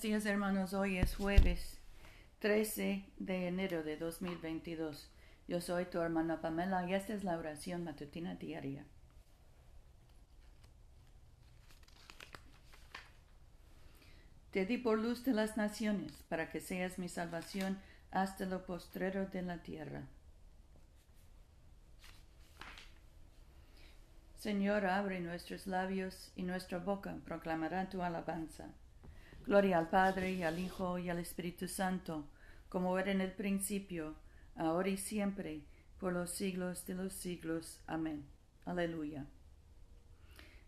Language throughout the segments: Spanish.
Días hermanos, hoy es jueves 13 de enero de 2022. Yo soy tu hermana Pamela y esta es la oración matutina diaria. Te di por luz de las naciones, para que seas mi salvación hasta lo postrero de la tierra. Señor, abre nuestros labios y nuestra boca proclamará tu alabanza. Gloria al Padre y al Hijo y al Espíritu Santo, como era en el principio, ahora y siempre, por los siglos de los siglos. Amén. Aleluya.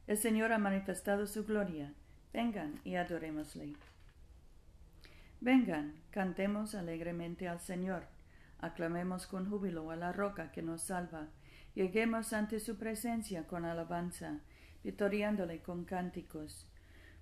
El Señor ha manifestado su gloria. Vengan y adorémosle. Vengan, cantemos alegremente al Señor, aclamemos con júbilo a la roca que nos salva, lleguemos ante su presencia con alabanza, victoriándole con cánticos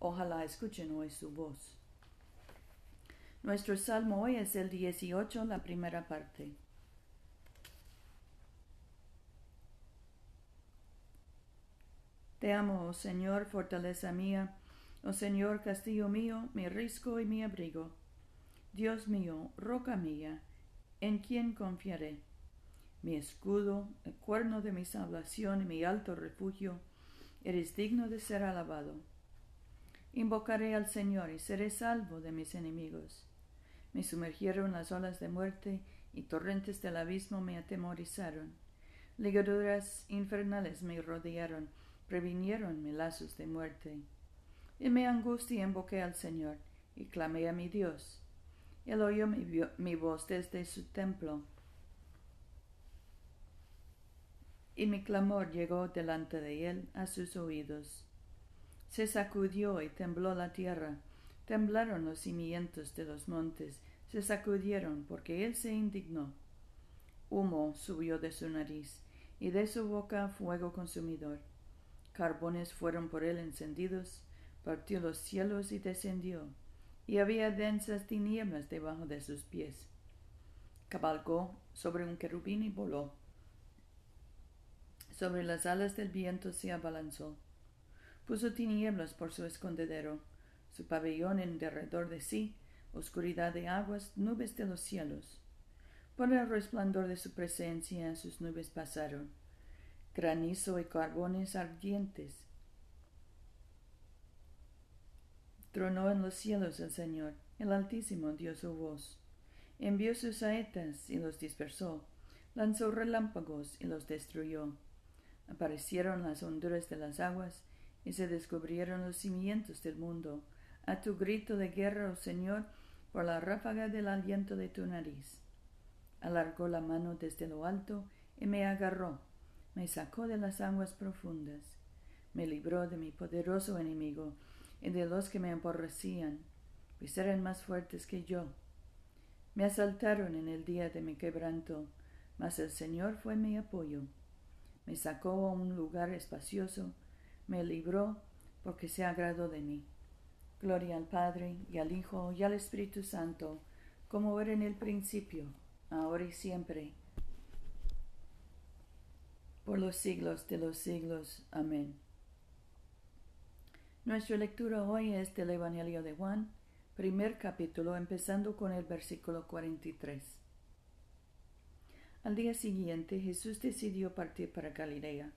Ojalá escuchen hoy su voz. Nuestro salmo hoy es el 18, la primera parte. Te amo, oh Señor, fortaleza mía, oh Señor, castillo mío, mi risco y mi abrigo. Dios mío, roca mía, en quien confiaré. Mi escudo, el cuerno de mi salvación y mi alto refugio, eres digno de ser alabado. Invocaré al Señor y seré salvo de mis enemigos. Me sumergieron las olas de muerte y torrentes del abismo me atemorizaron. Ligaduras infernales me rodearon, previnieron mis lazos de muerte. En mi angustia invoqué al Señor y clamé a mi Dios. Él oyó mi, mi voz desde su templo. Y mi clamor llegó delante de él a sus oídos. Se sacudió y tembló la tierra, temblaron los cimientos de los montes, se sacudieron porque él se indignó. Humo subió de su nariz, y de su boca fuego consumidor. Carbones fueron por él encendidos, partió los cielos y descendió, y había densas tinieblas debajo de sus pies. Cabalgó sobre un querubín y voló. Sobre las alas del viento se abalanzó puso tinieblas por su escondedero, su pabellón en derredor de sí, oscuridad de aguas, nubes de los cielos. Por el resplandor de su presencia sus nubes pasaron, granizo y carbones ardientes. Tronó en los cielos el Señor, el Altísimo dio su voz. Envió sus saetas y los dispersó, lanzó relámpagos y los destruyó. Aparecieron las honduras de las aguas, y se descubrieron los cimientos del mundo. A tu grito de guerra, oh Señor, por la ráfaga del aliento de tu nariz. Alargó la mano desde lo alto y me agarró, me sacó de las aguas profundas, me libró de mi poderoso enemigo y de los que me aborrecían, pues eran más fuertes que yo. Me asaltaron en el día de mi quebranto, mas el Señor fue mi apoyo. Me sacó a un lugar espacioso, me libró porque se agradó de mí. Gloria al Padre y al Hijo y al Espíritu Santo, como era en el principio, ahora y siempre, por los siglos de los siglos. Amén. Nuestra lectura hoy es del Evangelio de Juan, primer capítulo, empezando con el versículo 43. Al día siguiente Jesús decidió partir para Galilea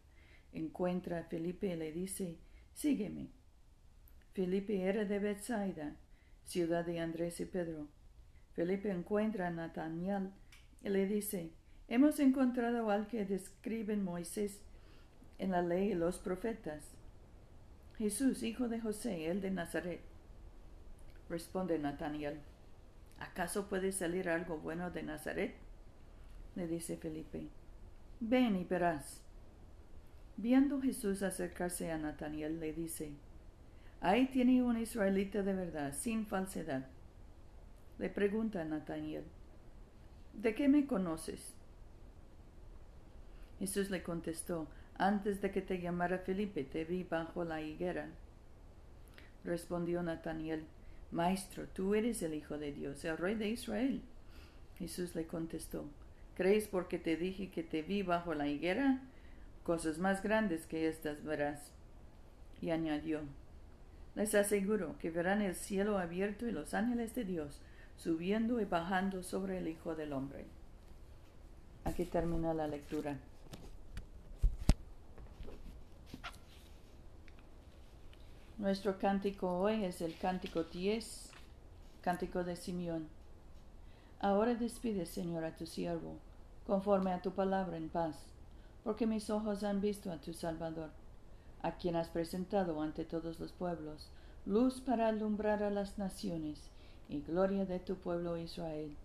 encuentra a Felipe y le dice, Sígueme. Felipe era de Bethsaida, ciudad de Andrés y Pedro. Felipe encuentra a Nataniel y le dice, Hemos encontrado al que describe Moisés en la ley y los profetas. Jesús, hijo de José, el de Nazaret. Responde Nataniel, ¿acaso puede salir algo bueno de Nazaret? Le dice Felipe, ven y verás. Viendo Jesús acercarse a Nataniel, le dice, Ahí tiene un israelita de verdad, sin falsedad. le pregunta Nataniel, ¿de qué me conoces? Jesús le contestó, antes de que te llamara Felipe, te vi bajo la higuera. Respondió Nataniel, Maestro, tú eres el Hijo de Dios, el Rey de Israel. Jesús le contestó, ¿crees porque te dije que te vi bajo la higuera? Cosas más grandes que estas verás. Y añadió, les aseguro que verán el cielo abierto y los ángeles de Dios subiendo y bajando sobre el Hijo del Hombre. Aquí termina la lectura. Nuestro cántico hoy es el cántico 10, cántico de Simeón. Ahora despide, Señor, a tu siervo, conforme a tu palabra en paz, porque mis ojos han visto a tu Salvador, a quien has presentado ante todos los pueblos, luz para alumbrar a las naciones y gloria de tu pueblo Israel.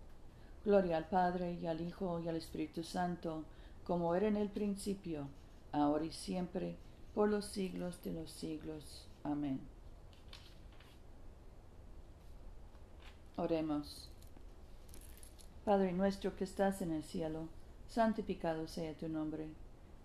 Gloria al Padre y al Hijo y al Espíritu Santo, como era en el principio, ahora y siempre, por los siglos de los siglos. Amén. Oremos. Padre nuestro que estás en el cielo, santificado sea tu nombre.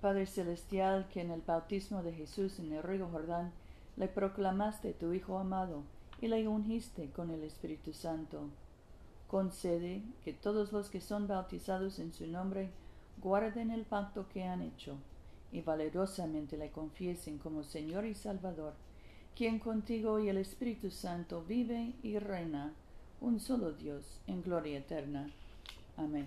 Padre Celestial, que en el bautismo de Jesús en el río Jordán le proclamaste tu Hijo amado y le ungiste con el Espíritu Santo, concede que todos los que son bautizados en su nombre guarden el pacto que han hecho y valerosamente le confiesen como Señor y Salvador quien contigo y el Espíritu Santo vive y reina, un solo Dios, en gloria eterna. Amén.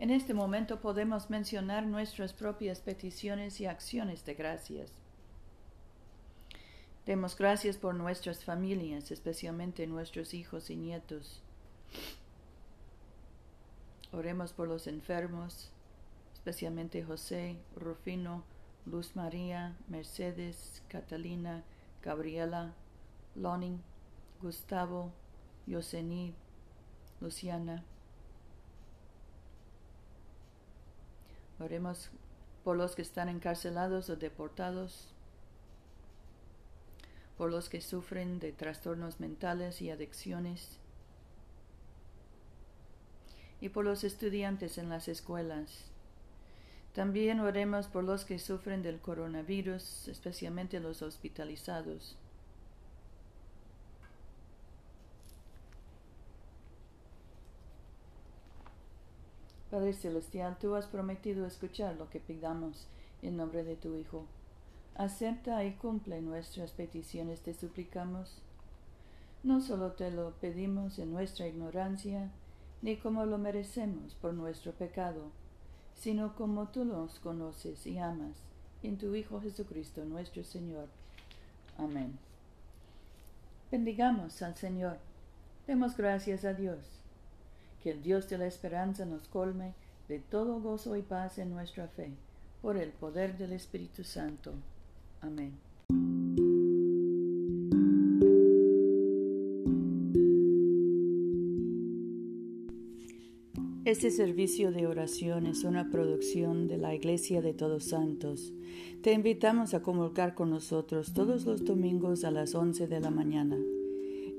En este momento podemos mencionar nuestras propias peticiones y acciones de gracias. Demos gracias por nuestras familias, especialmente nuestros hijos y nietos. Oremos por los enfermos, especialmente José, Rufino, Luz María, Mercedes, Catalina, Gabriela, Lonnie, Gustavo, Yosení, Luciana. Oremos por los que están encarcelados o deportados, por los que sufren de trastornos mentales y adicciones, y por los estudiantes en las escuelas también oremos por los que sufren del coronavirus, especialmente los hospitalizados. Padre Celestial, tú has prometido escuchar lo que pidamos en nombre de tu Hijo. Acepta y cumple nuestras peticiones, te suplicamos. No solo te lo pedimos en nuestra ignorancia, ni como lo merecemos por nuestro pecado, sino como tú los conoces y amas, en tu Hijo Jesucristo nuestro Señor. Amén. Bendigamos al Señor. Demos gracias a Dios. Que el Dios de la esperanza nos colme de todo gozo y paz en nuestra fe, por el poder del Espíritu Santo. Amén. Este servicio de oración es una producción de la Iglesia de Todos Santos. Te invitamos a comulgar con nosotros todos los domingos a las 11 de la mañana